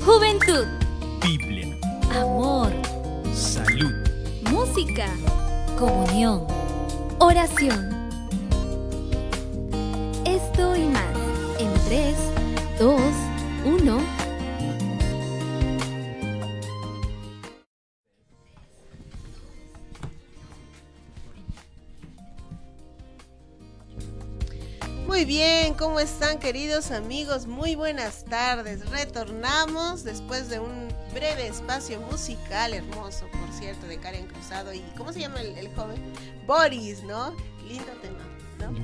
Juventud, Biblia, amor, salud, música, comunión, oración. Esto y más en 3, 2, 1. Muy bien, ¿cómo están queridos amigos? Muy buenas tardes. Retornamos después de un breve espacio musical hermoso, por cierto, de Karen Cruzado y ¿cómo se llama el, el joven? Boris, ¿no? Lindo tema, ¿no?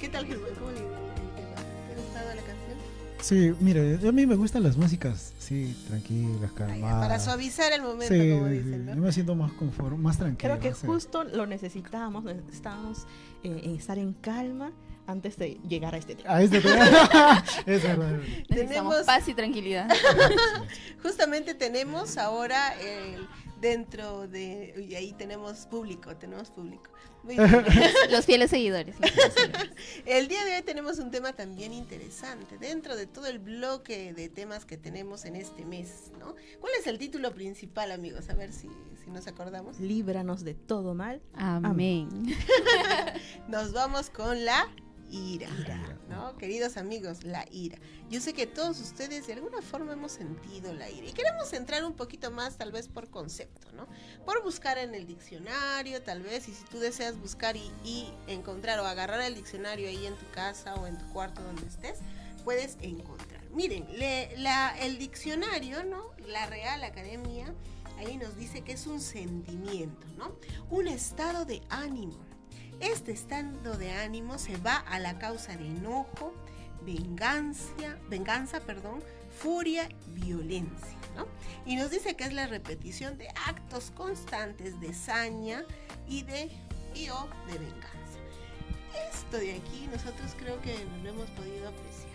¿Qué tal Jesús? ¿Cómo le el tema? ¿Te ha gustado la canción? Sí, mire, a mí me gustan las músicas, sí, tranquilas, calmadas. para suavizar el momento, Sí, como dicen, yo ¿no? me siento más confort, más tranquilo. Creo que justo lo necesitábamos, necesitábamos eh, estar en calma antes de llegar a este tema. A este tema. es verdad. Tenemos- paz y tranquilidad. Justamente tenemos ahora el dentro de y ahí tenemos público, tenemos público. Muy bien. Los fieles seguidores. los fieles seguidores. El día de hoy tenemos un tema también interesante dentro de todo el bloque de temas que tenemos en este mes, ¿no? ¿Cuál es el título principal, amigos? A ver si, si nos acordamos. Líbranos de todo mal. Amén. Nos vamos con la ira, Ira. ¿no? Queridos amigos, la ira. Yo sé que todos ustedes de alguna forma hemos sentido la ira y queremos entrar un poquito más tal vez por concepto, ¿no? Por buscar en el diccionario, tal vez, y si tú deseas buscar y, y encontrar o agarrar el diccionario ahí en tu casa o en tu cuarto donde estés, puedes encontrar. Miren, le- la- el diccionario, ¿no? La Real Academia, ahí nos dice que es un sentimiento, ¿no? Un estado de ánimo. Este estado de ánimo se va a la causa de enojo, venganza, venganza, perdón, furia, violencia, ¿no? Y nos dice que es la repetición de actos constantes de saña y de y o de venganza. Esto de aquí nosotros creo que no lo hemos podido apreciar.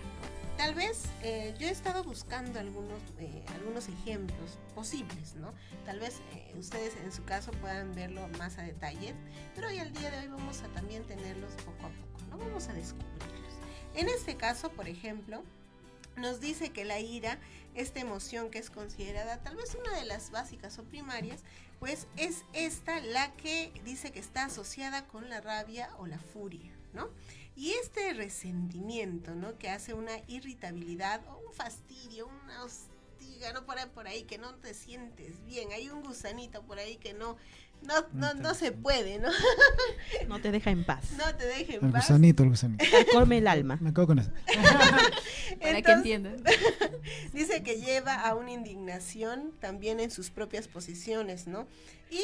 Tal vez eh, yo he estado buscando algunos, eh, algunos ejemplos posibles, ¿no? Tal vez eh, ustedes en su caso puedan verlo más a detalle, pero hoy al día de hoy vamos a también tenerlos poco a poco, ¿no? Vamos a descubrirlos. En este caso, por ejemplo, nos dice que la ira, esta emoción que es considerada tal vez una de las básicas o primarias, pues es esta la que dice que está asociada con la rabia o la furia, ¿no? Y este resentimiento, ¿no? Que hace una irritabilidad o un fastidio, una hostiga, ¿no? Por ahí, por ahí que no te sientes bien. Hay un gusanito por ahí que no, no, no, no se puede, ¿no? No te deja en paz. No te deje en El paz. gusanito, el gusanito. Come el alma. Me quedo con eso. Para que entiendan. Dice que lleva a una indignación también en sus propias posiciones, ¿no? Y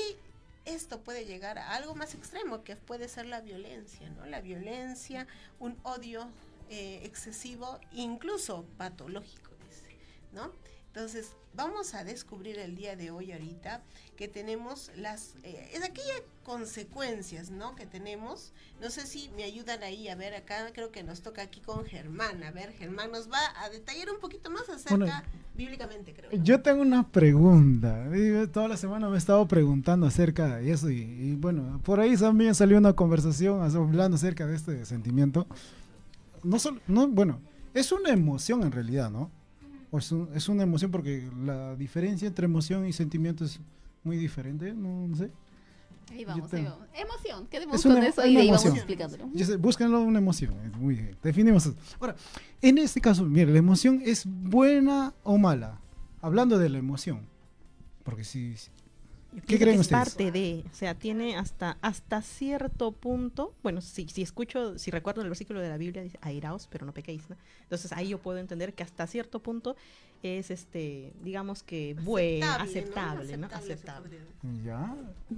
esto puede llegar a algo más extremo, que puede ser la violencia, ¿no? La violencia, un odio eh, excesivo, incluso patológico, dice, ¿no? Entonces, vamos a descubrir el día de hoy ahorita que tenemos las, eh, es aquellas consecuencias, ¿no? Que tenemos. No sé si me ayudan ahí a ver acá, creo que nos toca aquí con Germán. A ver, Germán nos va a detallar un poquito más acerca, Bueno, bíblicamente creo. ¿no? Yo tengo una pregunta. Toda la semana me he estado preguntando acerca de eso y, y bueno, por ahí también salió una conversación hablando acerca de este sentimiento. No solo, no, bueno, es una emoción en realidad, ¿no? O es, un- es una emoción porque la diferencia entre emoción y sentimiento es muy diferente, no, no sé. Ahí vamos, Yo ahí vamos. Emoción, quedemos Es con eso y de ahí vamos explicándolo. Yo sé, búsquenlo una emoción. muy bien. Definimos eso. Ahora, en este caso, mire, la emoción es buena o mala. Hablando de la emoción. Porque si. si- Yo ¿Qué creen que ustedes? Es parte de, o sea, tiene hasta hasta cierto punto, bueno, si, si escucho, si recuerdo el versículo de la Biblia, dice, airaos, pero no pequéis, ¿no? Entonces ahí yo puedo entender que hasta cierto punto es, este, digamos que bueno, aceptable, Aceptable. ya.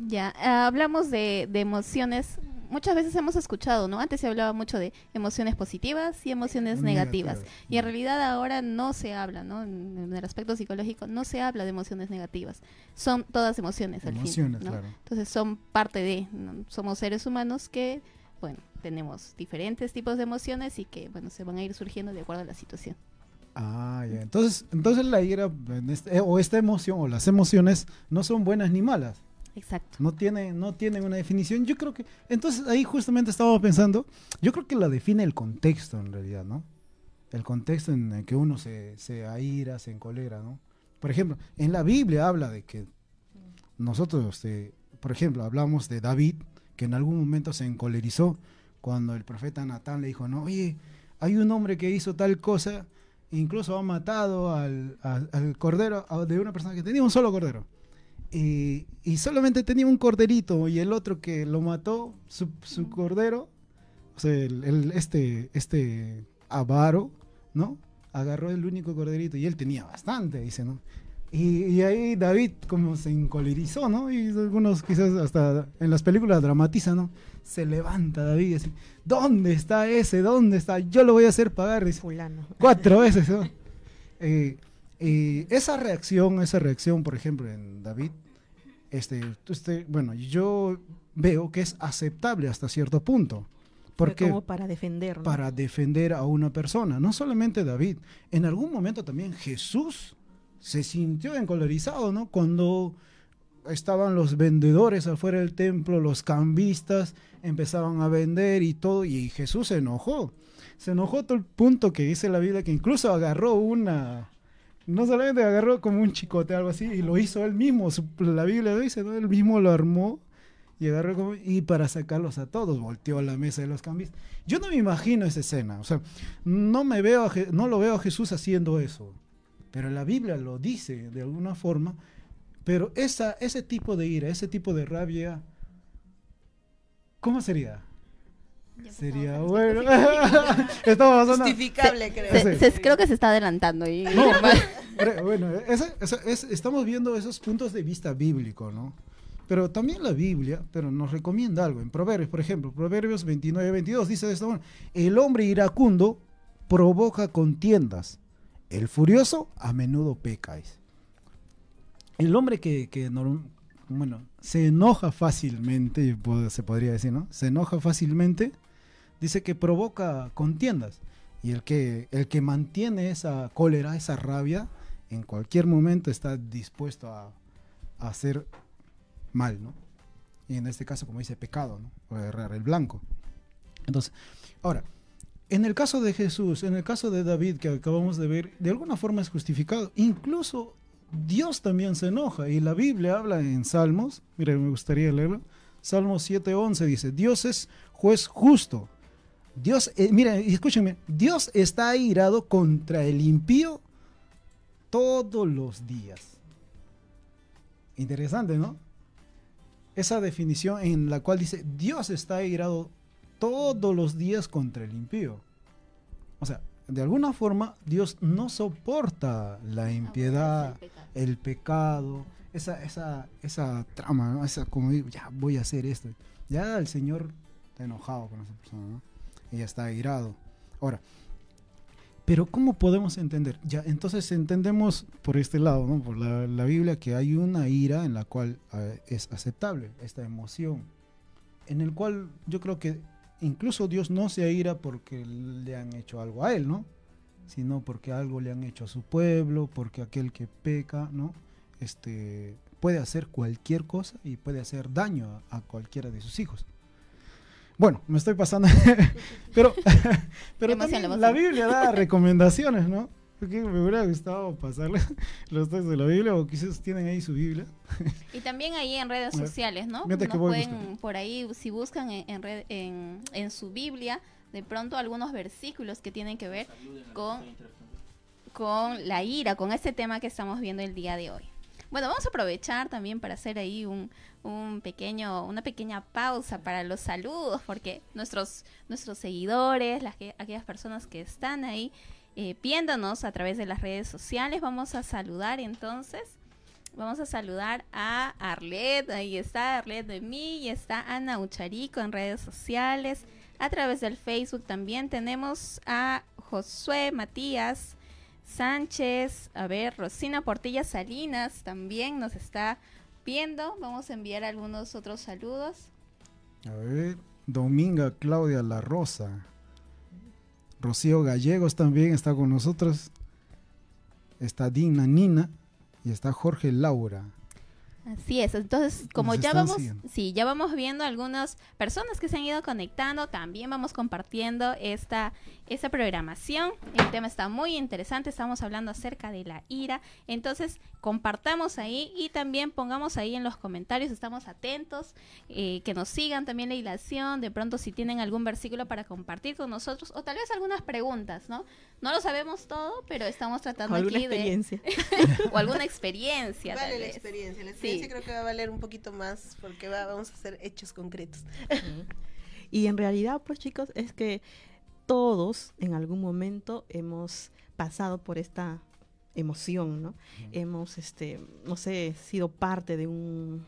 Ya, ah, hablamos de, de emociones. Muchas veces hemos escuchado, ¿no? Antes se hablaba mucho de emociones positivas y emociones negativas. Negativas. Y en realidad ahora no se habla, ¿no? En, en el aspecto psicológico no se habla de emociones negativas. Son todas emociones al Emociones, fin, ¿no? claro. Entonces son parte de, ¿no? somos seres humanos que, bueno, tenemos diferentes tipos de emociones y que, bueno, se van a ir surgiendo de acuerdo a la situación. Ah, ya. Entonces, entonces la ira este- eh, o esta emoción o las emociones no son buenas ni malas. Exacto. No tiene, no tienen una definición. Yo creo que. Entonces ahí justamente estaba pensando. Yo creo que la define el contexto en realidad, ¿no? el contexto en el que uno se, se aira, se encolera, ¿no? Por ejemplo, en la Biblia habla de que nosotros, este, por ejemplo, hablamos de David, que en algún momento se encolerizó cuando el profeta Natán le dijo, no, oye, hay un hombre que hizo tal cosa, incluso ha matado al, al- al cordero a- de una persona que tenía un solo cordero. Y, y solamente tenía un corderito y el otro que lo mató, su, su cordero, o sea, el, el- este, este avaro, ¿no? Agarró el único corderito y él tenía bastante, dice, ¿no? Y, y ahí David como se encolerizó, ¿no? Y algunos quizás hasta en las películas dramatizan, ¿no? Se levanta David y dice, ¿dónde está ese? ¿Dónde está? Yo lo voy a hacer pagar, dice Fulano. cuatro veces. ¿no? Eh, eh, esa reacción, esa reacción, por ejemplo, en David, este, este, bueno, yo veo que es aceptable hasta cierto punto. Porque como para defender, ¿no? para defender a una persona, no solamente David, en algún momento también Jesús se sintió encolerizado, ¿no? Cuando estaban los vendedores afuera del templo, los cambistas empezaban a vender y todo, y Jesús se enojó. Se enojó a tal punto que dice la Biblia que incluso agarró una, no solamente agarró como un chicote, algo así, y lo hizo él mismo. La Biblia dice, ¿no? Él mismo lo armó y agarró como, y para sacarlos a todos, volteó a la mesa de los cambistas. Yo no me imagino esa escena, o sea, no me veo, no lo veo a Jesús haciendo eso, pero la Biblia lo dice de alguna forma, pero esa, ese tipo de ira, ese tipo de rabia, ¿cómo sería? Sería bueno. Estamos pasando. Justificable, creo. Se- se- creo que se está adelantando. Y, No, pero, bueno, es- estamos viendo esos puntos de vista bíblico, ¿no? Pero también la Biblia, pero nos recomienda algo. En Proverbios, por ejemplo, Proverbios 29, 22 dice de esta manera, el hombre iracundo provoca contiendas, el furioso a menudo peca. El hombre que, bueno, se enoja fácilmente, se podría decir, ¿no? Se enoja fácilmente, dice que provoca contiendas. Y el que, el que mantiene esa cólera, esa rabia, en cualquier momento está dispuesto a, a hacer mal, ¿no? Y en este caso, como dice, pecado, ¿no? O errar el blanco. Entonces, ahora, en el caso de Jesús, en el caso de David que acabamos de ver, de alguna forma es justificado. Incluso Dios también se enoja y la Biblia habla en Salmos, mira, me gustaría leerlo. Salmos 7:11 dice, Dios es juez justo. Dios, eh, mira, escúchenme, Dios está airado contra el impío todos los días. Interesante, ¿no? Esa definición en la cual dice, Dios está airado todos los días contra el impío. O sea, de alguna forma Dios no soporta la impiedad, el pecado, esa, esa, esa trama, ¿no? Esa, como ya voy a hacer esto. Ya el Señor está enojado con esa persona, ¿no? Ella está airado. Ahora, pero ¿cómo podemos entender? Ya, entonces entendemos por este lado, ¿no? Por la, la Biblia, que hay una ira en la cual eh, es aceptable, esta emoción, en el cual yo creo que incluso Dios no se aira porque le han hecho algo a él, ¿no? Sino porque algo le han hecho a su pueblo, porque aquel que peca, ¿no? Este, puede hacer cualquier cosa y puede hacer daño a, a cualquiera de sus hijos. Bueno, me estoy pasando, pero, pero Emoción, también emoción. la Biblia da recomendaciones, ¿no? Porque me hubiera gustado pasarles los textos de la Biblia o quizás tienen ahí su Biblia. Y también ahí en redes sociales, ¿no? Nos pueden por ahí, si buscan en, en, red- en, en su Biblia, de pronto algunos versículos que tienen que ver con, con la ira, con este tema que estamos viendo el día de hoy. Bueno, vamos a aprovechar también para hacer ahí un, un pequeño, una pequeña pausa para los saludos, porque nuestros, nuestros seguidores, las que, aquellas personas que están ahí eh, viéndonos a través de las redes sociales, vamos a saludar entonces. Vamos a saludar a Arlet, ahí está Arlet de mí y está Ana Ucharico en redes sociales. A través del Facebook también tenemos a Josué Matías Sánchez, a ver, Rosina Portilla Salinas también nos está viendo. Vamos a enviar algunos otros saludos. A ver, Dominga Claudia La Rosa. Rocío Gallegos también está con nosotros. Está Dina Nina y está Jorge Laura. Así es, entonces como Nos ya vamos, siguiendo. sí, ya vamos viendo algunas personas que se han ido conectando, también vamos compartiendo esta, esta programación. El tema está muy interesante, estamos hablando acerca de la ira, entonces compartamos ahí y también pongamos ahí en los comentarios, estamos atentos, eh, que nos sigan también la hilación, de pronto si tienen algún versículo para compartir con nosotros o tal vez algunas preguntas, ¿no? No lo sabemos todo, pero estamos tratando alguna aquí de experiencia. o alguna experiencia. Vale tal la experiencia. La Sí. Experiencia creo que va a valer un poquito más porque va- vamos a hacer hechos concretos. Y en realidad, pues chicos, es que todos en algún momento hemos pasado por esta emoción, ¿no? Hemos, este, no sé, sido parte de un-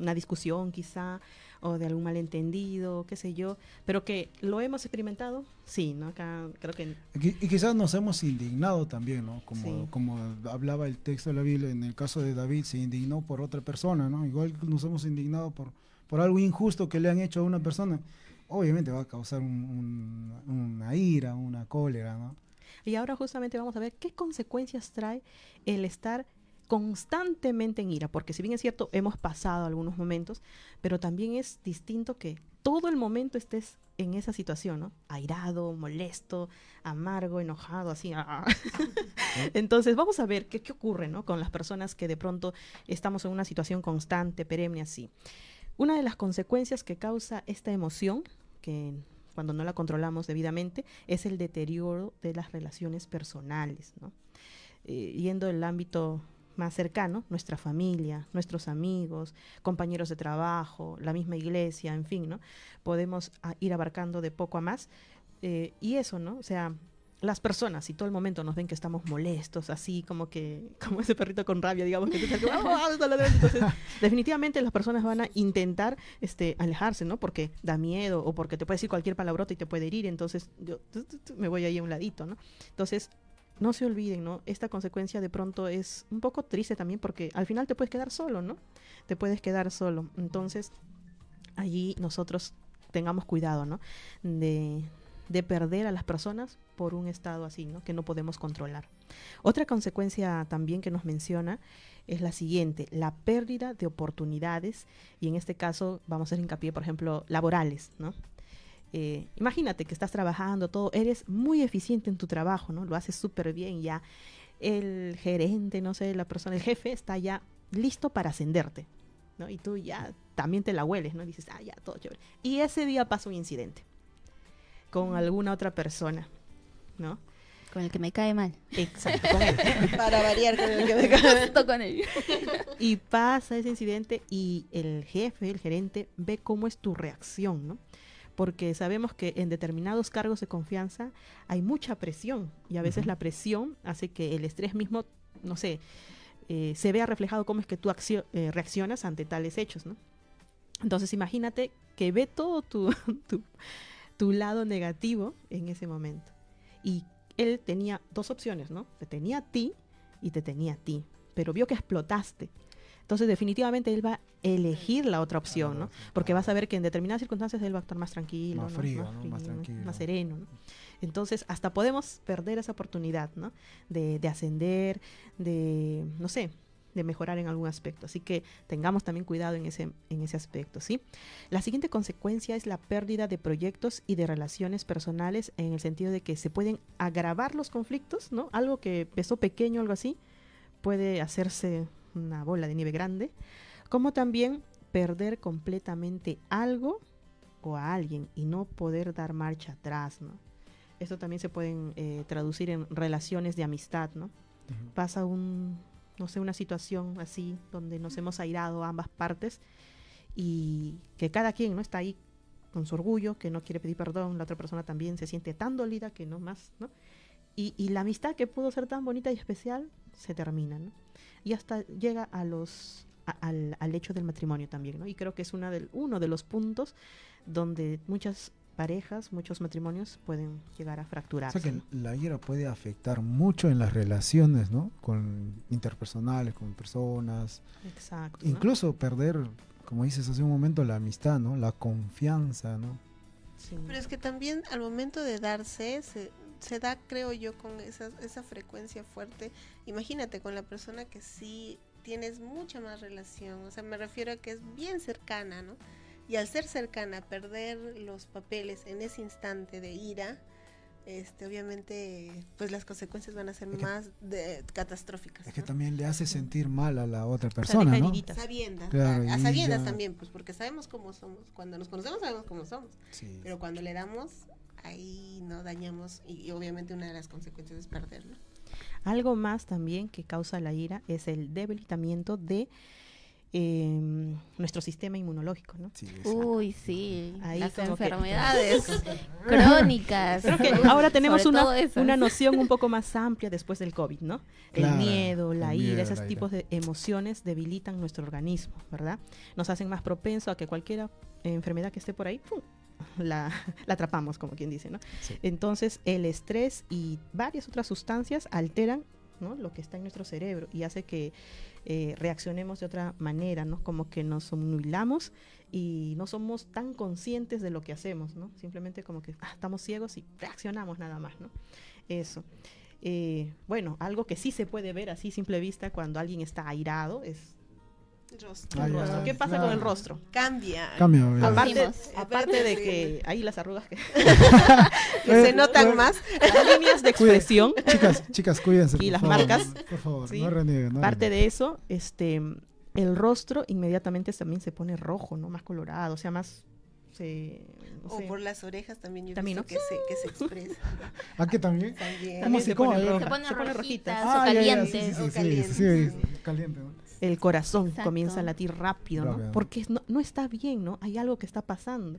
una discusión quizá, o de algún malentendido, qué sé yo, pero que lo hemos experimentado, sí, ¿no? Acá creo que Y, qui- y quizás nos hemos indignado también, ¿no? Como, Sí. como hablaba el texto de la Biblia, en el caso de David se indignó por otra persona, ¿no? Igual nos hemos indignado por, por algo injusto que le han hecho a una persona. Obviamente va a causar un- un- una ira, una cólera, ¿no? Y ahora justamente vamos a ver qué consecuencias trae el estar constantemente en ira, porque si bien es cierto, hemos pasado algunos momentos, pero también es distinto que todo el momento estés en esa situación, ¿no? Airado, molesto, amargo, enojado, así. ah. Entonces, vamos a ver qué, qué ocurre, ¿no? Con las personas que de pronto estamos en una situación constante, perenne, así. Una de las consecuencias que causa esta emoción, que cuando no la controlamos debidamente, es el deterioro de las relaciones personales, ¿no? Eh, yendo del ámbito más cercano, nuestra familia, nuestros amigos, compañeros de trabajo, la misma iglesia, en fin, ¿no? Podemos ah, ir abarcando de poco a más. eh, y eso, ¿no? O sea, las personas, si todo el momento nos ven que estamos molestos, así como que, como ese perrito con rabia, digamos, que "Ah, ah, está ladrando", entonces, definitivamente las personas van a intentar este, alejarse, ¿no? Porque da miedo o porque te puede decir cualquier palabrota y te puede herir, entonces yo me voy ahí a un ladito, ¿no? Entonces, no se olviden, ¿no? Esta consecuencia de pronto es un poco triste también porque al final te puedes quedar solo, ¿no? Te puedes quedar solo. Entonces, allí nosotros tengamos cuidado, ¿no? De, de perder a las personas por un estado así, ¿no? Que no podemos controlar. Otra consecuencia también que nos menciona es la siguiente, la pérdida de oportunidades y en este caso vamos a hacer hincapié, por ejemplo, laborales, ¿no? Eh, imagínate que estás trabajando todo, eres muy eficiente en tu trabajo, ¿no? Lo haces súper bien ya. El gerente, no sé, la persona, el jefe está ya listo para ascenderte, ¿no? Y tú ya también te la hueles, ¿no? Dices, ah, ya, todo chévere. Y ese día pasa un incidente con alguna otra persona, ¿no? Con el que me cae mal. Exacto, con él. Para variar con el que me cae. Justo con él. Y pasa ese incidente y el jefe, el gerente, ve cómo es tu reacción, ¿no? Porque sabemos que en determinados cargos de confianza hay mucha presión y a veces la presión hace que el estrés mismo, no sé, eh, se vea reflejado cómo es que tú eh, reaccionas ante tales hechos, ¿no? Entonces imagínate que ve todo tu, tu, tu lado negativo en ese momento. Y él tenía dos opciones, ¿no? Te tenía a ti y te tenía a ti, pero vio que explotaste. Entonces definitivamente él va a elegir la otra opción, ¿no? Porque va a saber que en determinadas circunstancias él va a actuar más tranquilo, Más ¿no? frío. Más frío, tranquilo. más sereno, ¿no? Entonces hasta podemos perder esa oportunidad, ¿no? De, de ascender, de, no sé, de mejorar en algún aspecto. Así que tengamos también cuidado en ese, en ese aspecto, ¿sí? La siguiente consecuencia es la pérdida de proyectos y de relaciones personales en el sentido de que se pueden agravar los conflictos, ¿no? Algo que empezó pequeño, algo así, puede hacerse una bola de nieve grande, como también perder completamente algo o a alguien y no poder dar marcha atrás, ¿no? Esto también se pueden eh, traducir en relaciones de amistad, ¿no? Pasa un, no sé, una situación así donde nos hemos airado ambas partes y que cada quien no está ahí con su orgullo, que no quiere pedir perdón, la otra persona también se siente tan dolida que no más, ¿no? Y, y la amistad que pudo ser tan bonita y especial se termina, ¿no? Y hasta llega a los a- al, al hecho del matrimonio también, ¿no? Y creo que es una del, uno de los puntos donde muchas parejas, muchos matrimonios pueden llegar a O fracturarse. sea que ¿no? la ira puede afectar mucho en las relaciones, ¿no? Con interpersonales, con personas. Exacto. ¿no? Incluso perder, como dices hace un momento, la amistad, ¿no? La confianza, ¿no? Sí. Pero es que también al momento de darse, se, se da, creo yo, con esa, esa frecuencia fuerte. Imagínate con la persona que sí tienes mucha más relación. O sea, me refiero a que es bien cercana, ¿no? Y al ser cercana, perder los papeles en ese instante de ira, este, obviamente, pues las consecuencias van a ser Es que- más de, catastróficas. Es que ¿no? también le hace sentir mal a la otra persona, ¿no? Sabiendas, Claro, a, a sabiendas ya- también, pues porque sabemos cómo somos. Cuando nos conocemos sabemos cómo somos. Sí. Pero cuando le damos, ahí no dañamos y, y obviamente una de las consecuencias es perderlo. Algo más también que causa la ira es el debilitamiento de eh, nuestro sistema inmunológico, ¿no? Sí, Uy, sí. Ahí las que- enfermedades crónicas. Creo que ahora tenemos una, una noción un poco más amplia después del COVID, ¿no? Claro, el miedo, la el ira, miedo, esos la ira. tipos de emociones debilitan nuestro organismo, ¿verdad? Nos hacen más propenso a que cualquier enfermedad que esté por ahí, ¡pum! La, la atrapamos, como quien dice, ¿no? Sí. Entonces, el estrés y varias otras sustancias alteran ¿no? lo que está en nuestro cerebro y hace que eh, reaccionemos de otra manera, ¿no? Como que nos obnubilamos y no somos tan conscientes de lo que hacemos, ¿no? Simplemente como que ah, estamos ciegos y reaccionamos nada más, ¿no? Eso. Eh, bueno, algo que sí se puede ver así simple vista cuando alguien está airado es Rostro. Ah, el ya, rostro. ¿Qué pasa claro. con el rostro? Cambia. Cambia. Aparte, aparte de que ahí las arrugas que Que se notan más. las líneas de expresión Chicas, chicas, cuídense. Y las favor, marcas. Por favor, Sí. no renieguen. no Parte de eso, este, el rostro inmediatamente también se pone rojo, ¿no? Más colorado, o sea, más, se, no O sé, por las orejas también yo También, visto que se, que se expresa. ¿A qué también? También. ¿Cómo también se- se pone roja, ponen se pone rojitas rojita. o Ah, ya, calientes. sí, sí, O sí, calientes, sí, sí. caliente, ¿no? El corazón Exacto. comienza a latir rápido, ¿no? Rápido. Porque no, no está bien, ¿no? Hay algo que está pasando.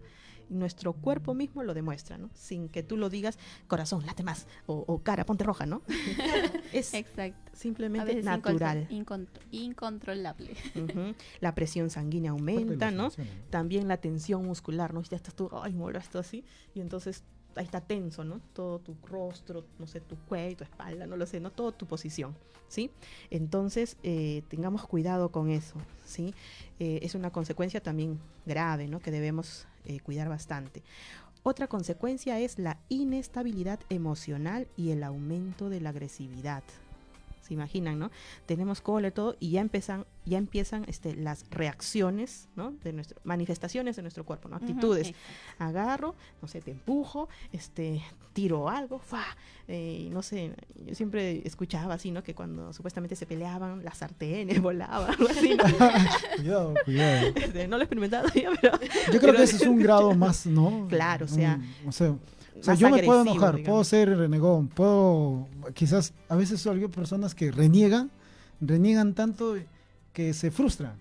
Y nuestro cuerpo mismo lo demuestra, ¿no? Sin que tú lo digas, corazón, late más, o, o cara, ponte roja, ¿no? es Exacto. Simplemente natural. incontro- incontro- incontrolable. La presión sanguínea aumenta, ¿no? También la tensión muscular, ¿no? Ya estás tú, ay, mueves esto así, y entonces ahí está tenso, ¿no? Todo tu rostro, no sé, tu cuello, tu espalda, no lo sé, ¿no? Toda tu posición, ¿sí? Entonces, eh, tengamos cuidado con eso, ¿sí? Eh, es una consecuencia también grave, ¿no? Que debemos eh, cuidar bastante. Otra consecuencia es la inestabilidad emocional y el aumento de la agresividad. Se imaginan, ¿no? Tenemos cólera y todo y ya empiezan, ya empiezan este, las reacciones, ¿no? De nuestro, manifestaciones de nuestro cuerpo, ¿no? Actitudes. Agarro, no sé, te empujo, este, tiro algo, ¡fa! Eh, no sé, yo siempre escuchaba así, ¿no? Que cuando supuestamente se peleaban, las sartenes volaban, algo así, ¿no? Cuidado, cuidado. Este, no lo he experimentado todavía, pero Yo creo que ese es un grado más, ¿no? Claro, o sea, Un- o sea, o sea, yo me puedo enojar, puedo digamos. ser renegón, puedo, quizás, a veces hay personas que reniegan, reniegan tanto que se frustran,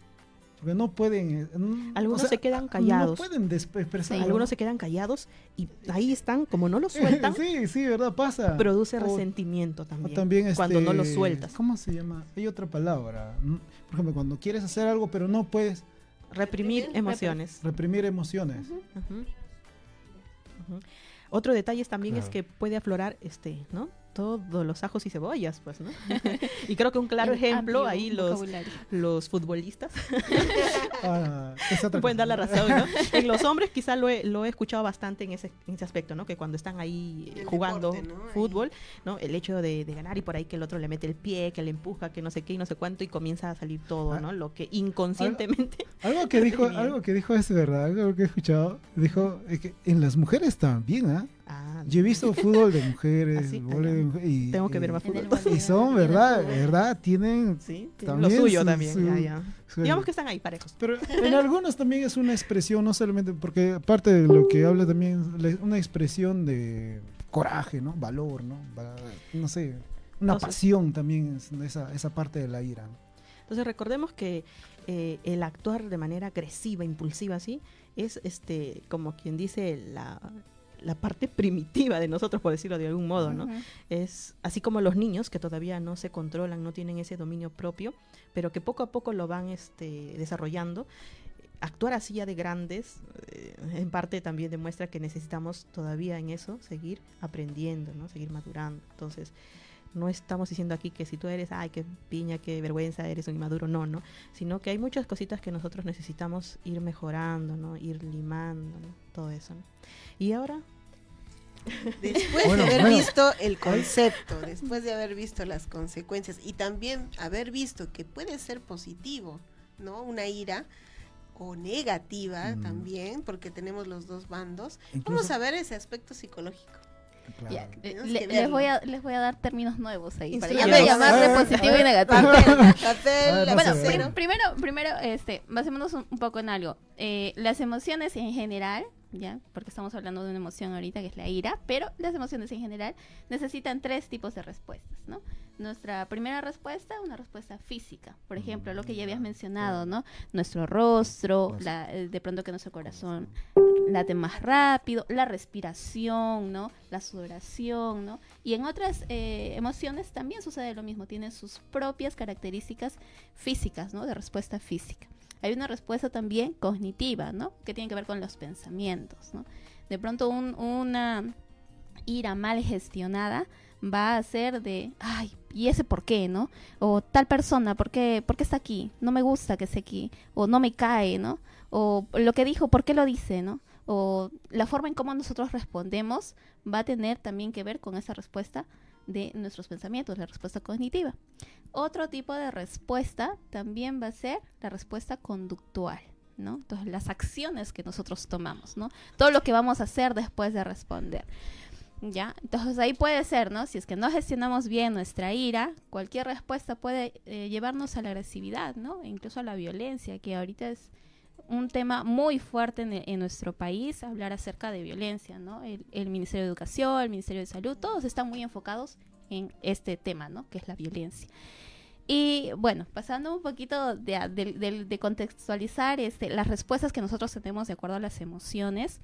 porque no pueden, eh, Algunos o sea, se quedan No callados. pueden desp- expresar. algunos se quedan callados y ahí están, como no lo sueltan, sí, sí, verdad, pasa. produce O- resentimiento O también. también cuando no lo este, sueltas. ¿Cómo se llama? Hay otra palabra. ¿no? Por ejemplo, cuando quieres hacer algo pero no puedes Reprimir Reprimir, emociones. reprimir emociones. Ujú. Ujú. Otro detalle también es que puede aflorar este, ¿no? Todos los ajos y cebollas, pues, ¿no? y creo que un claro El ejemplo ahí los, los futbolistas Ah, pueden dar la razón, ¿no? En los hombres quizá lo he, lo he escuchado bastante en ese, en ese aspecto, ¿no? Que cuando están ahí El jugando deporte, ¿no? Ahí. fútbol, ¿no? El hecho de, de ganar y por ahí que el otro le mete el pie, que le empuja, que no sé qué y no sé cuánto y comienza a salir todo, Ah. ¿no? Lo que inconscientemente... Algo que dijo, algo que dijo es verdad, algo que he escuchado, dijo es que en las mujeres también, ¿ah? Ah, Yo he visto fútbol de mujeres, de mujeres, y, Tengo que ver más fútbol. Y son, ¿verdad? ¿Verdad? Tienen Sí, También lo suyo su- también. su- ya, ya. su- Digamos que están ahí parejos. Pero en algunos también es una expresión, no solamente, porque aparte de lo que habla también, es una expresión de coraje, ¿no? Valor, ¿no? No sé, una Entonces- pasión también, es esa, esa parte de la ira. ¿no? Entonces recordemos que eh, el actuar de manera agresiva, impulsiva, así, es este, como quien dice, la, la parte primitiva de nosotros, por decirlo de algún modo, ¿no? Es así como los niños que todavía no se controlan, no tienen ese dominio propio, pero que poco a poco lo van este, desarrollando. Actuar así ya de grandes, eh, en parte también demuestra que necesitamos todavía en eso seguir aprendiendo, ¿no? Seguir madurando. Entonces, no estamos diciendo aquí que si tú eres, ay, qué piña, qué vergüenza, eres un inmaduro, no, no. Sino que hay muchas cositas que nosotros necesitamos ir mejorando, ¿no? Ir limando, ¿no? Todo eso, ¿no? Y ahora, Después Bueno, de haber bueno. visto el concepto, después de haber visto las consecuencias y también haber visto que puede ser positivo, ¿no? Una ira o negativa Mm. también, porque tenemos los dos bandos. Incluso- Vamos a ver ese aspecto psicológico. Claro. Ya, Tenemos le- que les, voy a, les voy a dar términos nuevos ahí para ya no llamarle A ver, positivo y negativo. Bueno, primero, primero, este, basémonos un, un poco en algo. Eh, las emociones en general, ya, porque estamos hablando de una emoción ahorita que es la ira, pero las emociones en general necesitan tres tipos de respuestas, ¿no? Nuestra primera respuesta, una respuesta física, por ejemplo, lo que ya habías mencionado, ¿no? Nuestro rostro, la- eh, de pronto que nuestro corazón late más rápido, la respiración, ¿no? La sudoración, ¿no? Y en otras eh, emociones también sucede lo mismo, tienen sus propias características físicas, ¿no? De respuesta física. Hay una respuesta también cognitiva, ¿no? Que tiene que ver con los pensamientos, ¿no? De pronto un- una ira mal gestionada va a ser de, ay, ¿y ese por qué, no? O tal persona, ¿por qué, por qué está aquí? No me gusta que esté aquí. O no me cae, ¿no? O lo que dijo, ¿por qué lo dice, no? O la forma en cómo nosotros respondemos va a tener también que ver con esa respuesta de nuestros pensamientos, la respuesta cognitiva. Otro tipo de respuesta también va a ser la respuesta conductual, ¿no? Entonces, las acciones que nosotros tomamos, ¿no? Todo lo que vamos a hacer después de responder. ¿Ya? Entonces ahí puede ser, ¿no? Si es que no gestionamos bien nuestra ira, cualquier respuesta puede eh, llevarnos a la agresividad, ¿no? E incluso a la violencia, que ahorita es un tema muy fuerte en, en nuestro país, hablar acerca de violencia, ¿no? El, el Ministerio de Educación, el Ministerio de Salud, todos están muy enfocados en este tema, ¿no? Que es la violencia. Y bueno, pasando un poquito de, de- de- de contextualizar este, las respuestas que nosotros tenemos de acuerdo a las emociones,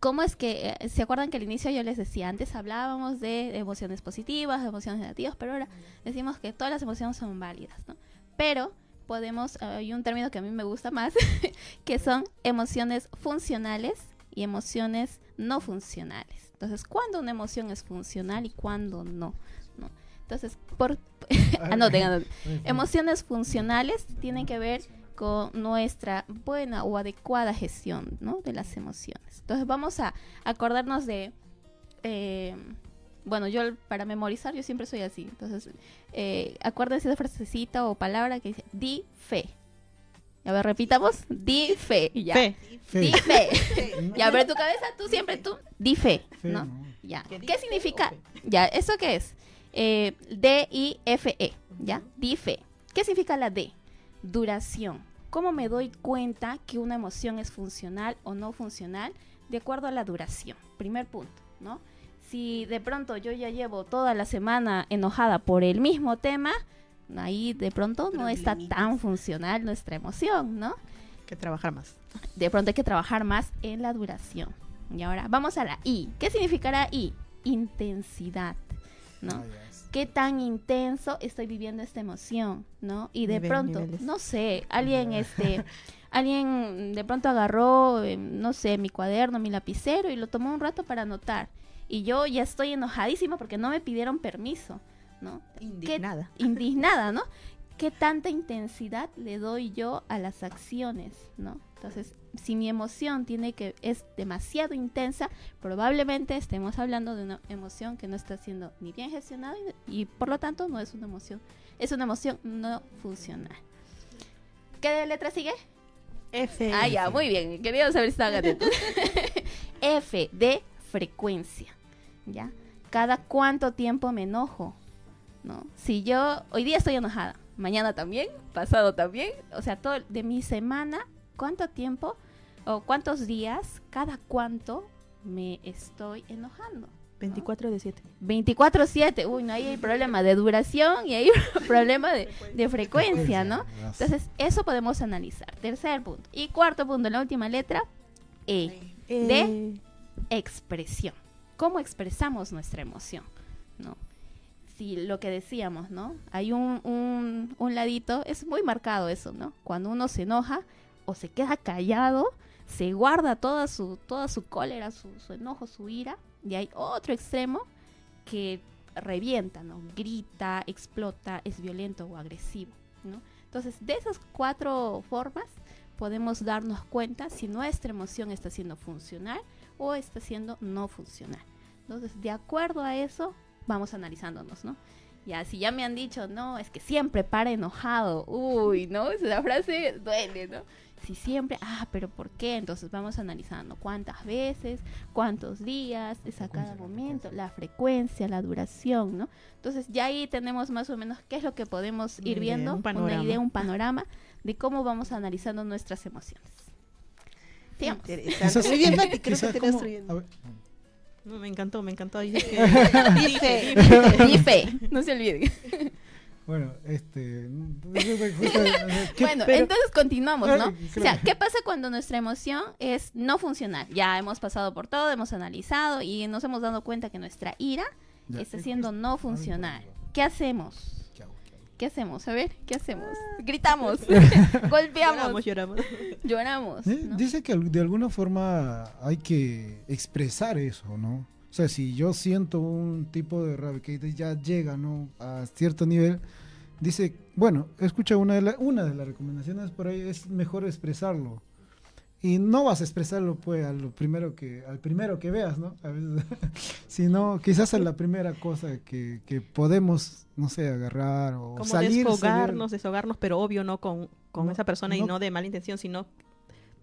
¿Cómo es que, eh, se acuerdan que al inicio yo les decía, antes hablábamos de emociones positivas, de emociones negativas, pero ahora decimos que todas las emociones son válidas, ¿no? Pero podemos, eh, hay un término que a mí me gusta más, que son emociones funcionales y emociones no funcionales. Entonces, ¿cuándo una emoción es funcional y cuándo no? ¿no? Entonces, por... anoten, anoten. Emociones funcionales tienen que ver con nuestra buena o adecuada gestión ¿no? de las emociones. Entonces vamos a acordarnos de, eh, bueno, yo para memorizar yo siempre soy así. Entonces, eh, acuérdense de frasecita o palabra que dice, di fe. A ver, repitamos, di fe. Ya. Fe. Di fe. ya, pero tu cabeza, tú siempre, tú, di fe, Fe, ¿no? ¿no? Ya. ¿Que di ¿Qué fe significa? fe? Ya, ¿eso qué es? Eh, D-I-F-E, ¿ya? Di fe. ¿Qué significa la D? Duración. ¿Cómo me doy cuenta que una emoción es funcional o no funcional? De acuerdo a la duración. Primer punto, ¿no? Si de pronto yo ya llevo toda la semana enojada por el mismo tema, ahí de pronto no está tan funcional nuestra emoción, ¿no? Que trabajar más. de pronto hay que trabajar más en la duración. Y ahora vamos a la I. ¿Qué significará I? Intensidad, ¿no? ¿Qué tan intenso estoy viviendo esta emoción, no? Y de Nivel- pronto, niveles. no sé, alguien este alguien de pronto agarró eh, no sé, mi cuaderno, mi lapicero y lo tomó un rato para anotar. Y yo ya estoy enojadísima porque no me pidieron permiso, ¿no? Indignada. indignada, ¿no? ¿Qué tanta intensidad le doy yo a las acciones, ¿no? Entonces, si mi emoción tiene que es demasiado intensa, probablemente estemos hablando de una emoción que no está siendo ni bien gestionada y, y, por lo tanto no es una emoción, es una emoción no funcional. ¿Qué letra sigue? F. Ah, ya, muy bien. Quería saber si estaban atentos. F de frecuencia. ¿Ya? Cada cuánto tiempo me enojo. ¿No? Si yo hoy día estoy enojada, mañana también, pasado también, o sea, todo de mi semana, ¿cuánto tiempo o cuántos días, cada cuánto me estoy enojando? 24 de 7. 24/7. Uy, no ahí hay problema de duración y hay problema de, de frecuencia, ¿no? Entonces, eso podemos analizar. Tercer punto. Y cuarto punto, la última letra, E. De expresión. ¿Cómo expresamos nuestra emoción? ¿No? Si lo que decíamos, ¿no? Hay un, un, un ladito, es muy marcado eso, ¿no? Cuando uno se enoja o se queda callado, se guarda toda su, toda su cólera, su, enojo, su ira, y hay otro extremo que revienta, ¿no? Grita, explota, es violento o agresivo, ¿no? Entonces, de esas cuatro formas podemos darnos cuenta si nuestra emoción está siendo funcional o está siendo no funcional. Entonces, de acuerdo a eso, vamos analizándonos, ¿no? Ya, si ya me han dicho, no, es que siempre para enojado, uy, ¿no? Esa frase duele, ¿no? Si siempre, ah, pero ¿por qué? Entonces vamos analizando cuántas veces, cuántos días, es a cada momento, la frecuencia, la duración, ¿no? Entonces ya ahí tenemos más o menos qué es lo que podemos Una ir idea, viendo, un una idea, un panorama de cómo vamos analizando nuestras emociones. Sigamos. Interesante. Muy bien, Mati, creo que quizás te como- vas trayendo. a ver, No, me encantó, me encantó. Dice Dice, Mi fe, no se olviden. bueno, este. ¿qué- Bueno, pero- entonces continuamos, ¿no? Ay, O sea. ¿qué pasa cuando nuestra emoción es no funcional? Ya hemos pasado por todo, hemos analizado y nos hemos dado cuenta que nuestra ira Ya, está siendo no funcional. ¿Qué hacemos? ¿Qué hacemos? A ver, ¿qué hacemos? Gritamos, golpeamos, lloramos, lloramos. lloramos. Eh, ¿no? Dice que de alguna forma hay que expresar eso, ¿no? O sea, si yo siento un tipo de rabia que ya llega, ¿no? A cierto nivel, dice, bueno, escucha una de, la- una de las recomendaciones por ahí es mejor expresarlo. Y no vas a expresarlo pues a lo primero que, al primero que veas, ¿no? A veces, sino quizás a la primera cosa que, que podemos, no sé, agarrar o Como salir. desfogarnos, deshogarnos, pero obvio no con, con No, esa persona y no. no de mala intención, sino,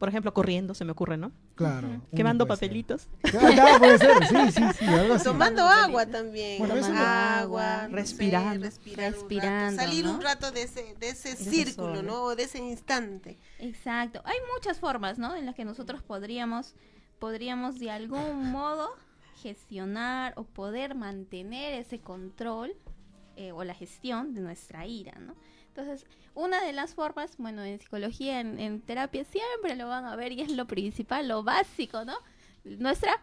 por ejemplo, corriendo, se me ocurre, ¿no? Claro. Quemando papelitos. Ya, puede ser, sí, sí, sí, algo así. Tomando agua también. Bueno, Tomando agua, no sé, Respirando. un Respirando, salir ¿no? un rato de ese, de ese ese círculo, sol. ¿no? O de ese instante. Exacto. Hay muchas formas, ¿no? En las que nosotros podríamos, podríamos de algún modo gestionar o poder mantener ese control eh, o la gestión de nuestra ira, ¿no? Entonces, una de las formas, bueno, en psicología, en, en terapia, siempre lo van a ver y es lo principal, lo básico, ¿no? Nuestra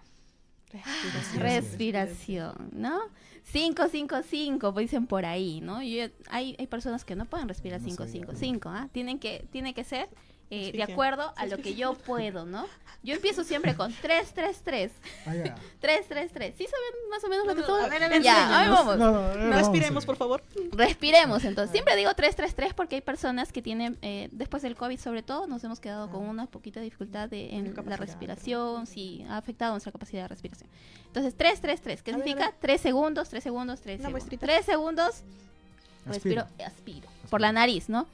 respiración, ¿no? 5, 5, 5, pues dicen por ahí, ¿no? Yo- hay, hay personas que no pueden respirar No 5, sabía. 5, 5, ¿ah? Tienen que, tiene que ser eh, de acuerdo a lo que yo puedo, ¿no? Yo empiezo siempre con 3, 3, 3, Ah, ya. 3, 3, 3. ¿Sí saben más o menos lo que No, todo? a ver, a ver, ya, a ver, vamos. No, no, no, Respiremos, por ver. favor. Respiremos, entonces. Siempre digo 333 porque hay personas que tienen, eh, después del COVID sobre todo, nos hemos quedado con una poquita dificultad de, en la respiración, sí, ha afectado nuestra capacidad de respiración. Entonces, 333, ¿qué A ver, a significa? 3 segundos, 3 segundos, 3 Una segundos. muestrita. 3 segundos, respiro, aspiro. Por la nariz, ¿no?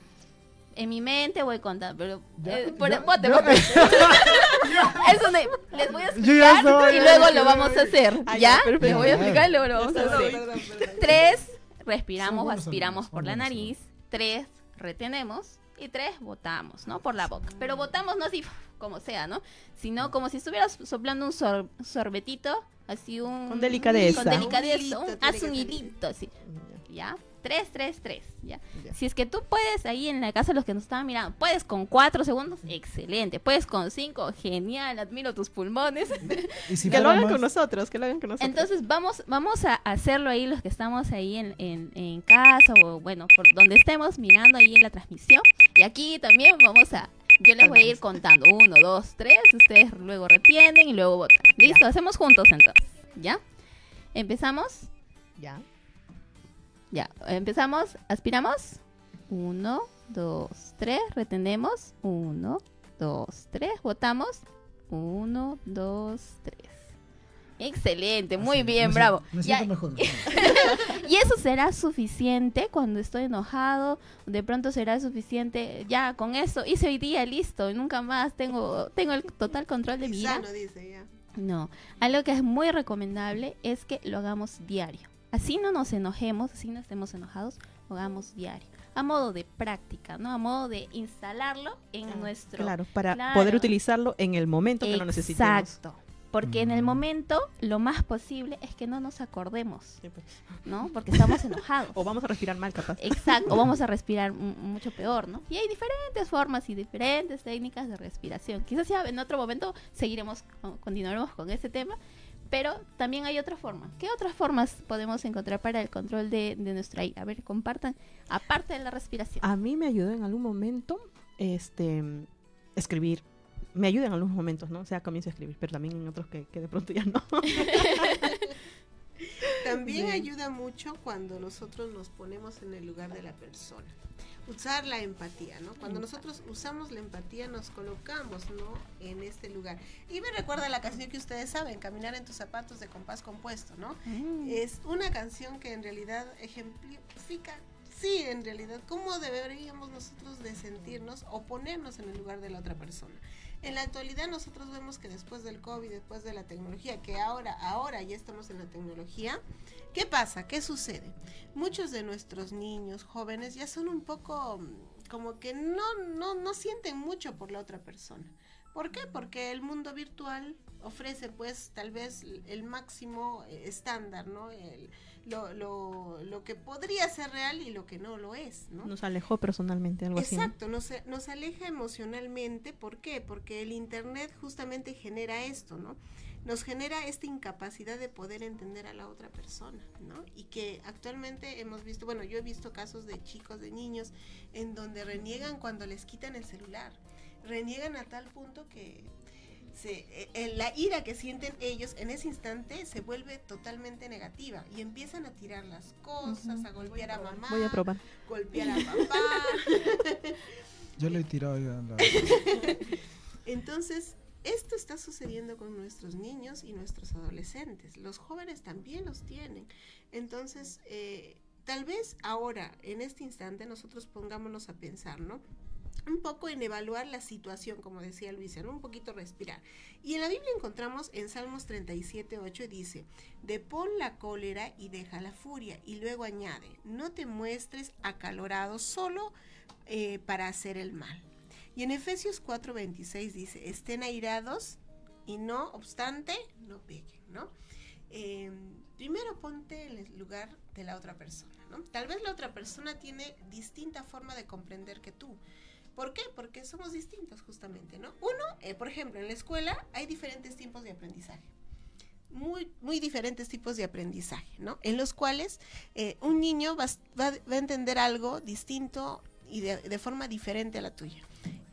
En mi mente voy contando, pero... Ya, eh, por- ya, bote, ya. bote. Eso de- les voy a explicar y luego ya, lo ya, vamos a hacer, Ah, ¿ya? ya, Les perfecto. voy a explicar y luego lo vamos a hacer. Perdón, perdón. Tres, respiramos buenos aspiramos por la nariz. Tres, retenemos. Y tres, botamos, ¿no? Por la boca. Pero botamos no así como sea, ¿no? Sino como si estuvieras soplando un sor- sorbetito, así un... Con delicadeza. Con delicadeza. Un hilito, un- un hilito, así. ¿Ya? Tres, tres, tres, ¿ya? Ya. Si es que tú puedes ahí en la casa, los que nos estaban mirando, puedes con cuatro segundos, excelente. Puedes con cinco, genial, admiro tus pulmones. Y si que lo hagan más- con nosotros, que lo hagan con nosotros. Entonces vamos, vamos a hacerlo ahí los que estamos ahí en, en, en casa o bueno, por donde estemos mirando ahí en la transmisión. Y aquí también vamos a, yo les voy a ir contando. Uno, dos, tres, ustedes luego retienen y luego votan. Listo, hacemos juntos entonces. ¿Ya? Empezamos. Ya. Ya, empezamos. Aspiramos. Uno, dos, tres. Retenemos. Uno, dos, tres. Votamos. Uno, dos, tres. Excelente, muy Así, bien, me bravo. siento- Me Ya, siento mejor. y eso será suficiente cuando estoy enojado, de pronto será suficiente, ya con eso hice hoy día, listo, y nunca más tengo, tengo el total control de mi ya. No, algo que es muy recomendable es que lo hagamos diario. Así no nos enojemos, así no estemos enojados, lo hagamos diario. A modo de práctica, ¿no? A modo de instalarlo en Ah, nuestro... Claro, para Claro. poder utilizarlo en el momento que lo necesitemos. Exacto. Porque en el Mm. momento lo más posible es que no nos acordemos, pues. ¿no? Porque estamos enojados. O vamos a respirar mal, capaz. Exacto, o vamos a respirar mu- mucho peor, ¿no? Y hay diferentes formas y diferentes técnicas de respiración. Quizás ya en otro momento seguiremos, continuaremos con este tema, pero también hay otra forma. ¿Qué otras formas podemos encontrar para el control de, de nuestra ira? A ver, compartan, aparte de la respiración. A mí me ayudó en algún momento este escribir. Me ayuda en algunos momentos, ¿no? O sea, comienzo a escribir, pero también en otros que, que de pronto ya no. También Sí. ayuda mucho cuando nosotros nos ponemos en el lugar de la persona. Usar la empatía, ¿no? Cuando nosotros usamos la empatía nos colocamos, ¿no? En este lugar. Y me recuerda la canción que ustedes saben, Caminar en tus zapatos de compás compuesto, ¿no? Mm. Es una canción que en realidad ejemplifica, sí, en realidad, cómo deberíamos nosotros de sentirnos o ponernos en el lugar de la otra persona. En la actualidad nosotros vemos que después del COVID, después de la tecnología, que ahora, ahora ya estamos en la tecnología, ¿qué pasa? ¿Qué sucede? Muchos de nuestros niños, jóvenes, ya son un poco mm, como que no, no, no sienten mucho por la otra persona. ¿Por qué? Porque el mundo virtual ofrece pues tal vez el máximo eh, estándar, ¿no? El- lo, lo, lo que podría ser real y lo que no lo es, ¿no? Nos alejó personalmente, algo así. ¿no? Exacto, nos, nos aleja emocionalmente. ¿Por qué? Porque el Internet justamente genera esto, ¿no? Nos genera esta incapacidad de poder entender a la otra persona, ¿no? Y que actualmente hemos visto, bueno, yo he visto casos de chicos, de niños, en donde reniegan cuando les quitan el celular. Reniegan a tal punto que se, eh, eh, la ira que sienten ellos en ese instante se vuelve totalmente negativa y empiezan a tirar las cosas, a golpear a mamá, Voy a probar. golpear a papá. Yo le he tirado ya la... Entonces, esto está sucediendo con nuestros niños y nuestros adolescentes. Los jóvenes también los tienen. Entonces, eh, tal vez ahora, en este instante, nosotros pongámonos a pensar, ¿no? Un poco en evaluar la situación, como decía Luisa, ¿no? un poquito respirar. Y en la Biblia encontramos en Salmos 37, 8 dice, depón la cólera y deja la furia. Y luego añade, no te muestres acalorado solo eh, para hacer el mal. Y en Efesios 4:26 dice, estén airados y no obstante, no pequen, ¿no? Eh, primero ponte en el lugar de la otra persona, ¿no? Tal vez la otra persona tiene distinta forma de comprender que tú. ¿Por qué? Porque somos distintos justamente, ¿no? Uno, eh, por ejemplo, en la escuela hay diferentes tipos de aprendizaje. Muy, muy diferentes tipos de aprendizaje, ¿no? En los cuales eh, un niño va, va va a entender algo distinto y de, de forma diferente a la tuya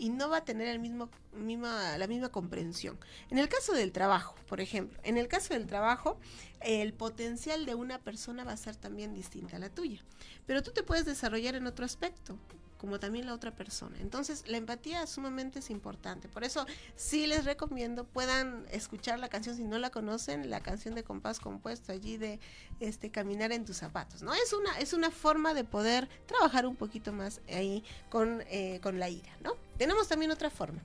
y no va a tener el mismo, misma, la misma comprensión. En el caso del trabajo, por ejemplo, en el caso del trabajo, el potencial de una persona va a ser también distinta a la tuya, pero tú te puedes desarrollar en otro aspecto como también la otra persona. Entonces, la empatía sumamente es importante. Por eso, sí les recomiendo puedan escuchar la canción si no la conocen, la canción de compás compuesto allí de este caminar en tus zapatos, ¿no? Es una es una forma de poder trabajar un poquito más ahí con eh, con la ira, ¿no? Tenemos también otra forma.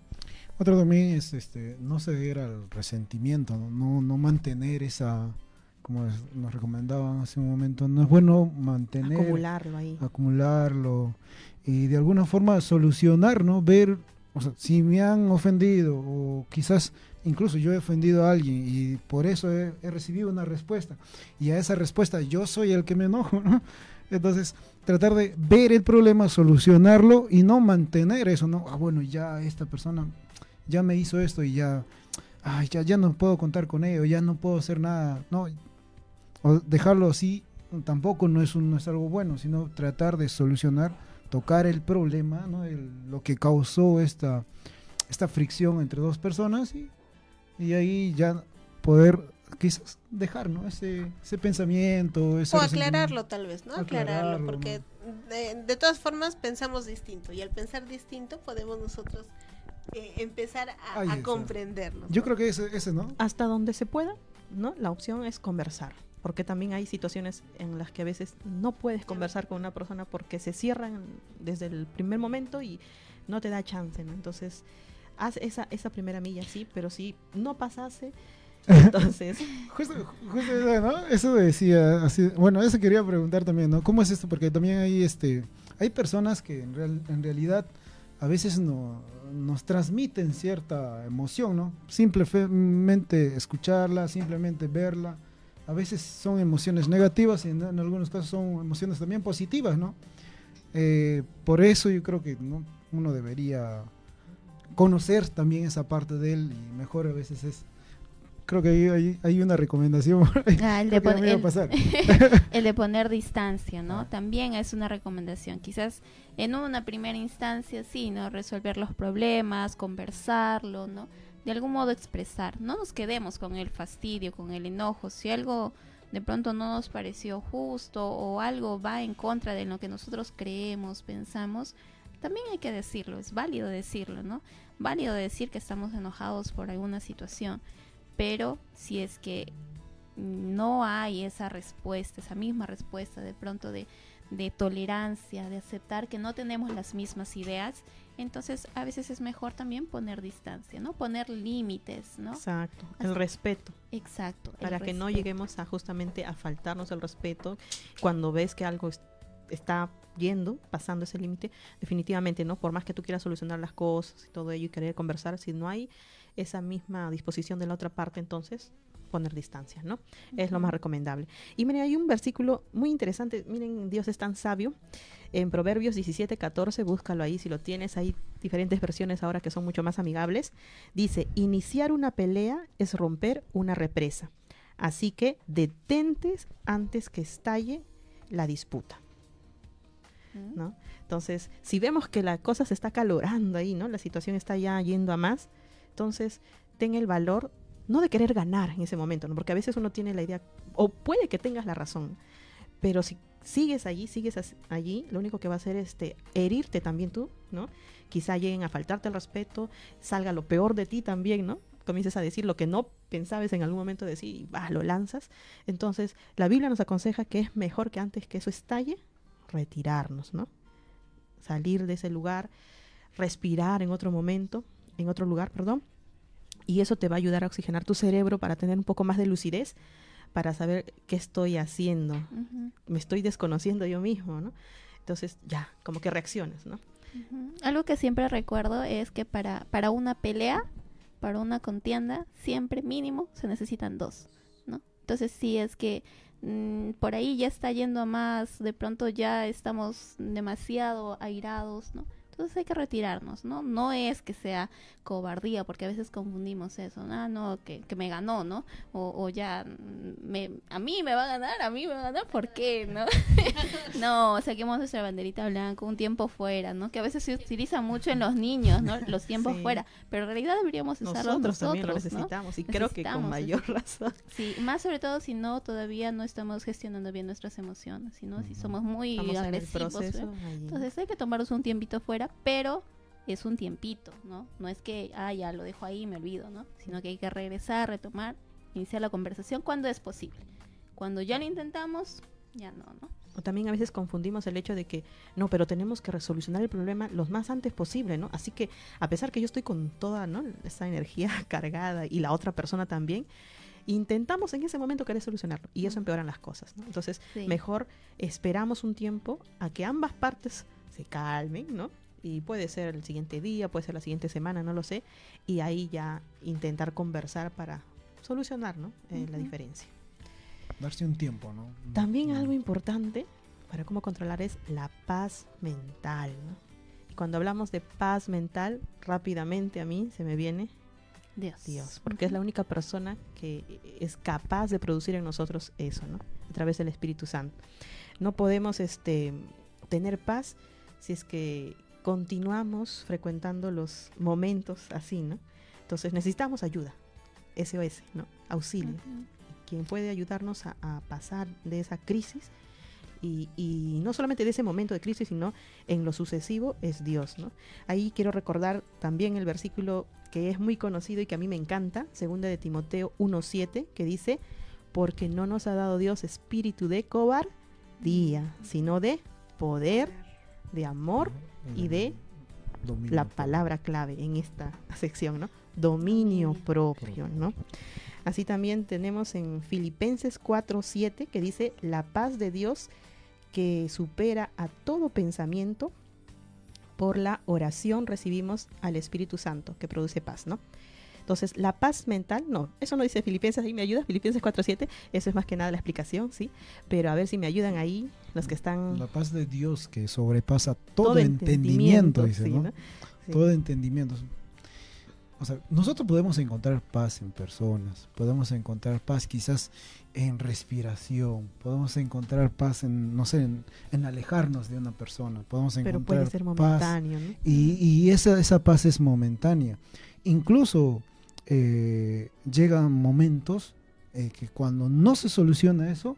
Otro también es este, no ceder al resentimiento, no, no, mantener esa, como nos recomendaban hace un momento, no es bueno mantener, Acumularlo ahí. acumularlo y de alguna forma solucionar, ¿no? Ver, o sea, si me han ofendido o quizás incluso yo he ofendido a alguien y por eso he, recibido una respuesta y a esa respuesta yo soy el que me enojo, ¿no? Entonces, tratar de ver el problema, solucionarlo y no mantener eso, ¿no? Ah, bueno, ya esta persona ya me hizo esto y ya, ay, ya, ya no puedo contar con ello, ya no puedo hacer nada, no. O dejarlo así tampoco no es, un, no es algo bueno, sino tratar de solucionar, tocar el problema, ¿no? El- lo que causó esta, esta fricción entre dos personas y, y ahí ya poder quizás dejar, ¿no? Ese, ese pensamiento, ese O aclararlo tal vez, ¿no? Aclararlo, Aclararlo, porque de, de todas formas pensamos distinto y al pensar distinto podemos nosotros eh, empezar a, a. Yo creo que ese, ese ¿no? Hasta donde se pueda, ¿no? La opción es conversar. Porque también hay situaciones en las que a veces no puedes conversar con una persona porque se cierran desde el primer momento y no te da chance, ¿no? Entonces, haz esa, esa primera milla, sí, pero si no pasase, entonces Justo, justo eso, ¿no? Eso decía, así, bueno, eso quería preguntar también, ¿no? ¿Cómo es esto? Porque también hay, este, hay personas que en, real- en realidad a veces no, nos transmiten cierta emoción, ¿no? Simplemente escucharla, simplemente verla. A veces son emociones negativas y en, en algunos casos son emociones también positivas, ¿no? Eh, por eso yo creo que ¿no? uno debería conocer también esa parte de él y mejor a veces es creo que hay, hay, hay una recomendación. Ah, el, de pon- el- pasar. el de poner distancia, ¿no? Ah. También es una recomendación. Quizás en una primera instancia, sí, ¿no? Resolver los problemas, conversarlo, ¿no? De algún modo expresar. No nos quedemos con el fastidio, con el enojo. Si algo de pronto no nos pareció justo o algo va en contra de lo que nosotros creemos, pensamos, también hay que decirlo, es válido decirlo, ¿no? Válido decir que estamos enojados por alguna situación, pero si es que no hay esa respuesta, esa misma respuesta de pronto de, de tolerancia, de aceptar que no tenemos las mismas ideas, entonces a veces es mejor también poner distancia, ¿no? Poner límites, ¿no? Exacto, el respeto, Exacto. para que no lleguemos a justamente a faltarnos el respeto cuando ves que algo es- está yendo, pasando ese límite, definitivamente, ¿no? Por más que tú quieras solucionar las cosas y todo ello y querer conversar, si no hay esa misma disposición de la otra parte, entonces poner distancia, ¿no? Es lo más recomendable. Y miren, hay un versículo muy interesante, miren, Dios es tan sabio, en Proverbios 17, 14, búscalo ahí si lo tienes, hay diferentes versiones ahora que son mucho más amigables, dice, iniciar una pelea es romper una represa, así que detentes antes que estalle la disputa. ¿no? Entonces, si vemos que la cosa se está calorando ahí, ¿no? La situación está ya yendo a más, entonces ten el valor no de querer ganar en ese momento, ¿no? Porque a veces uno tiene la idea o puede que tengas la razón, pero si sigues allí, sigues allí, lo único que va a hacer es este, herirte también tú, ¿no? Quizá lleguen a faltarte el respeto, salga lo peor de ti también, ¿no? Comiences a decir lo que no pensabas en algún momento decir y bah, lo lanzas. Entonces, la Biblia nos aconseja que es mejor que antes que eso estalle, retirarnos, ¿no? Salir de ese lugar, respirar en otro momento, en otro lugar, perdón. Y eso te va a ayudar a oxigenar tu cerebro para tener un poco más de lucidez, para saber qué estoy haciendo. Me estoy desconociendo yo mismo, ¿no? Entonces, ya, como que reacciones, ¿no? Algo que siempre recuerdo es que para, para una pelea, para una contienda, siempre mínimo se necesitan dos, ¿no? Entonces, si es que mm, por ahí ya está yendo a más, de pronto ya estamos demasiado airados, ¿no? Entonces hay que retirarnos, ¿no? No es que sea cobardía, porque a veces confundimos eso, ah, no, que, que me ganó, ¿no? O, o ya, me, a mí me va a ganar, a mí me va a ganar, ¿por qué, no? no, saquemos nuestra banderita blanca, un tiempo fuera, ¿no? Que a veces se utiliza mucho en los niños, ¿no? Los tiempos Sí. fuera, pero en realidad deberíamos usarlos Nosotros, nosotros, también lo ¿no? necesitamos y creo que con mayor razón. Sí, más sobre todo si no todavía no estamos gestionando bien nuestras emociones, sino si somos muy Estamos en el agresivos. ahí. Entonces hay que tomarnos un tiempito fuera, pero es un tiempito, ¿no? No es que, ah, ya lo dejo ahí y me olvido, ¿no? Sino que hay que regresar, retomar, iniciar la conversación cuando es posible. Cuando ya lo intentamos, ya no, ¿no? O también a veces confundimos el hecho de que, no, pero tenemos que resolucionar el problema lo más antes posible, ¿no? Así que a pesar que yo estoy con toda, ¿no? Esa energía cargada y la otra persona también, intentamos en ese momento querer solucionarlo y eso empeoran las cosas, ¿no? Entonces, Sí. mejor esperamos un tiempo a que ambas partes se calmen, ¿no? Y puede ser el siguiente día, puede ser la siguiente semana, no lo sé, y ahí ya intentar conversar para solucionar, ¿no? Eh, La Ujú. diferencia. Darse un tiempo, ¿no? También Mm. algo importante para cómo controlar es la paz mental. ¿no? Y cuando hablamos de paz mental, rápidamente a mí se me viene Dios. Dios, porque es la única persona que es capaz de producir en nosotros eso, ¿no? A través del Espíritu Santo. No podemos este, tener paz si es que continuamos frecuentando los momentos así, ¿no? Entonces necesitamos ayuda, SOS, ¿no? Auxilio quien puede ayudarnos a, a pasar de esa crisis y, y no solamente de ese momento de crisis, sino en lo sucesivo es Dios. ¿no? Ahí quiero recordar también el versículo que es muy conocido y que a mí me encanta, segunda de Timoteo 1.7, que dice, porque no nos ha dado Dios espíritu de cobardía, sino de poder, de amor y de Dominio la palabra clave en esta sección, ¿no? Dominio propio, ¿no? Así también tenemos en Filipenses 4:7 que dice la paz de Dios que supera a todo pensamiento por la oración recibimos al Espíritu Santo que produce paz, ¿no? Entonces, la paz mental, no, eso no dice Filipenses, ahí me ayuda, Filipenses 4.7, eso es más que nada la explicación, ¿sí? Pero a ver si me ayudan ahí los que están... La paz de Dios que sobrepasa todo, entendimiento, dice, sí, ¿no? ¿no? Sí. Todo entendimiento. O sea, nosotros podemos encontrar paz en personas, podemos encontrar paz quizás en respiración, podemos encontrar paz en, no sé, en, en alejarnos de una persona, podemos Pero encontrar puede ser paz momentáneo, ¿no? y, y esa, esa paz es momentánea. Incluso eh, llegan momentos eh, que cuando no se soluciona eso,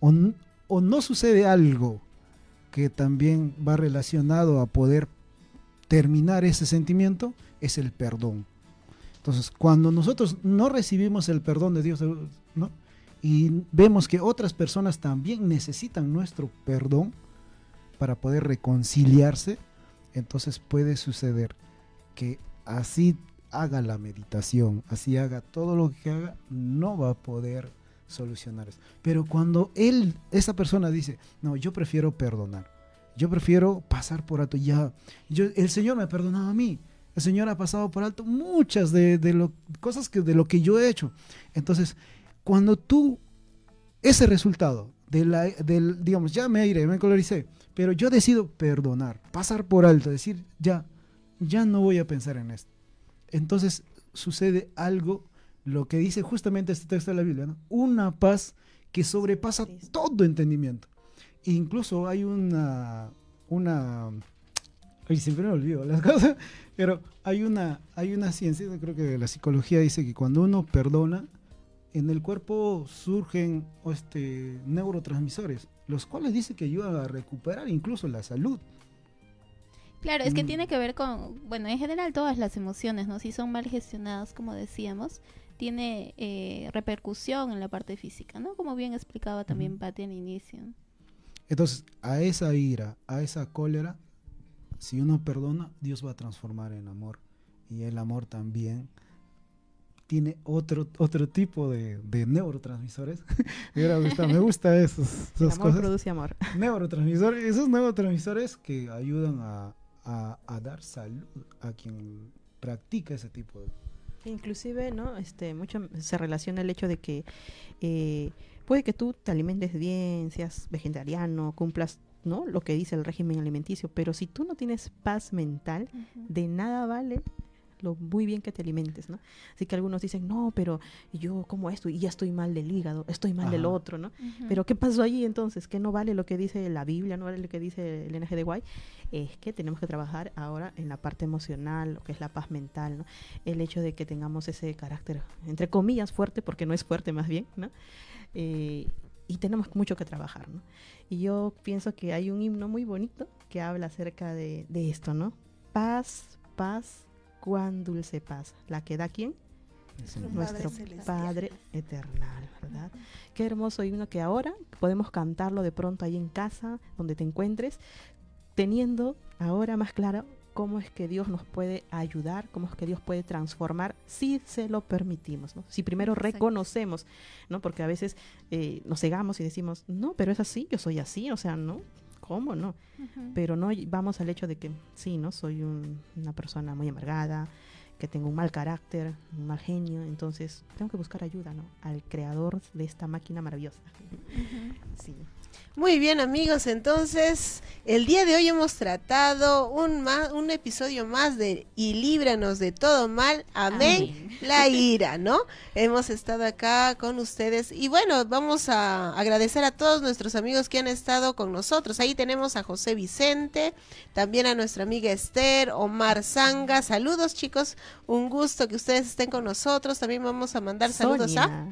o, o no sucede algo que también va relacionado a poder terminar ese sentimiento, es el perdón. Entonces, cuando nosotros no recibimos el perdón de Dios, ¿no? y vemos que otras personas también necesitan nuestro perdón para poder reconciliarse, entonces puede suceder que así haga la meditación, así haga todo lo que haga, no va a poder solucionar eso. Pero cuando él, esa persona dice, no, yo prefiero perdonar, yo prefiero pasar por alto, ya, el Señor me ha perdonado a mí, el Señor ha pasado por alto muchas de, de lo, cosas que, de lo que yo he hecho. Entonces, cuando tú, ese resultado, de del, digamos, ya me iré, me coloricé, pero yo decido perdonar, pasar por alto, decir, ya, ya no voy a pensar en esto. Entonces sucede algo, lo que dice justamente este texto de la Biblia, ¿no? una paz que sobrepasa todo entendimiento. Incluso hay una, una, ay, siempre me olvido las cosas, pero hay una, hay una ciencia, creo que la psicología dice que cuando uno perdona, en el cuerpo surgen este, neurotransmisores, los cuales dice que ayudan a recuperar incluso la salud. Claro, es que Mm. tiene que ver con, bueno, en general todas las emociones, ¿no? Si son mal gestionadas, como decíamos, tiene eh, repercusión en la parte física, ¿no? Como bien explicaba también. Patti al inicio. Entonces, a esa ira, a esa cólera, si uno perdona, Dios va a transformar en amor. Y el amor también tiene otro, otro tipo de, de neurotransmisores. me, gustado, me gusta esos, El esas amor cosas. produce amor. Neurotransmisores, esos neurotransmisores que ayudan a, a- a dar salud a quien practica ese tipo de... Inclusive, ¿no? Este, mucho se relaciona el hecho de que eh, puede que tú te alimentes bien, seas vegetariano, cumplas, ¿no? Lo que dice el régimen alimenticio, pero si tú no tienes paz mental, de nada vale lo muy bien que te alimentes, ¿no? Así que algunos dicen, no, pero yo como esto y ya estoy mal del hígado, estoy mal del Ajá. otro, ¿no? Ujú. Pero ¿qué pasó allí entonces? ¿Que no vale lo que dice la Biblia, no vale lo que dice el NGDY? Es que tenemos que trabajar ahora en la parte emocional, lo que es la paz mental, ¿no? El hecho de que tengamos ese carácter, entre comillas, fuerte, porque no es fuerte más bien, ¿no? Eh, y tenemos mucho que trabajar, ¿no? Y yo pienso que hay un himno muy bonito que habla acerca de, de esto, ¿no? Paz, paz, cuán dulce paz. ¿La que da quién? Padre nuestro celestial. Padre eternal, ¿verdad? Qué hermoso himno que ahora podemos cantarlo de pronto ahí en casa, donde te encuentres, teniendo ahora más claro cómo es que Dios nos puede ayudar, cómo es que Dios puede transformar si se lo permitimos, ¿no? Si primero reconocemos, ¿no? Porque a veces eh, nos cegamos y decimos, no, pero es así, yo soy así, o sea, ¿no? ¿Cómo no? Pero no vamos al hecho de que sí, ¿no? Soy un- una persona muy amargada, que tengo un mal carácter, un mal genio, entonces tengo que buscar ayuda, ¿no? Al creador de esta máquina maravillosa. Sí. Muy bien amigos, entonces el día de hoy hemos tratado un, ma- un episodio más de Y líbranos de todo mal, amén, Amén. la ira, ¿no? Hemos estado acá con ustedes y bueno, vamos a agradecer a todos nuestros amigos que han estado con nosotros. Ahí tenemos a José Vicente, también a nuestra amiga Esther, Omar Zanga, saludos chicos, un gusto que ustedes estén con nosotros. También vamos a mandar saludos a...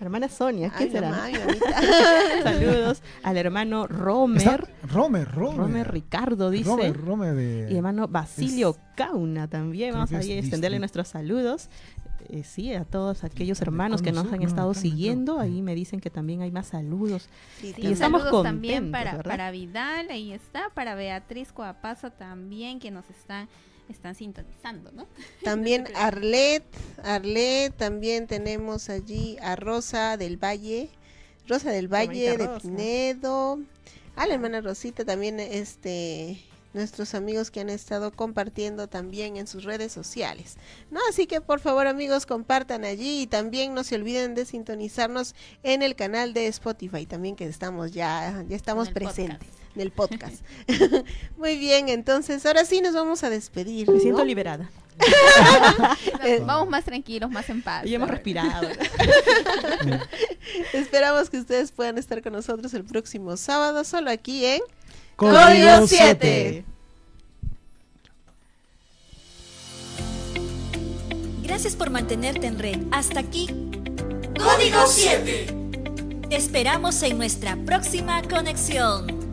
Hermana Sonia, ¿qué Ay, será? mamá. Saludos al hermano Está- Romer, Romer, Romer. Romer Ricardo dice, Romer, Romer de... y hermano Basilio Cauna también. creo Vamos que a es extenderle nuestros saludos. Eh, sí, a todos aquellos hermanos que nos han estado no siguiendo, ahí me dicen que también hay más saludos. Sí, Sí, Y estamos saludos también contentos, para, ¿verdad? para Vidal, ahí está, para Beatriz Coapazo también, que nos están, están sintonizando, ¿no? También Arlet, Arlet, también tenemos allí a Rosa del Valle, Rosa del Valle de Rosa. Pinedo, a la hermana Rosita, también este nuestros amigos que han estado compartiendo también en sus redes sociales. ¿No? Así que por favor amigos compartan allí y también no se olviden de sintonizarnos en el canal de Spotify, también que estamos ya, ya estamos presentes podcast. En el podcast. Muy bien, entonces ahora sí nos vamos a despedir. Me siento liberada. Eh, Vamos más tranquilos, más en paz. Y hemos respirado. Esperamos que ustedes puedan estar con nosotros el próximo sábado, solo aquí en Código 7. Gracias por mantenerte en red. Hasta aquí. Código 7. Te esperamos en nuestra próxima conexión.